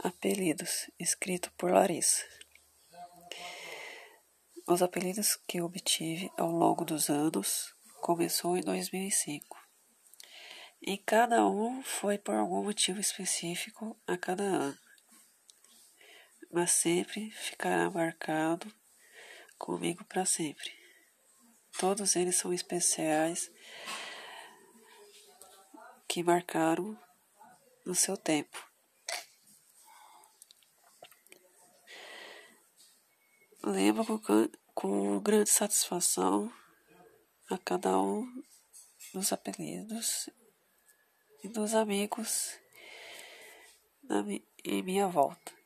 Apelidos, escrito por Larissa. Os apelidos que obtive ao longo dos anos começou em 2005. E cada um foi por algum motivo específico a cada ano. Mas sempre ficará marcado comigo para sempre. Todos eles são especiais que marcaram no seu tempo. Lembro com, com grande satisfação a cada um dos apelidos e dos amigos na, em minha volta.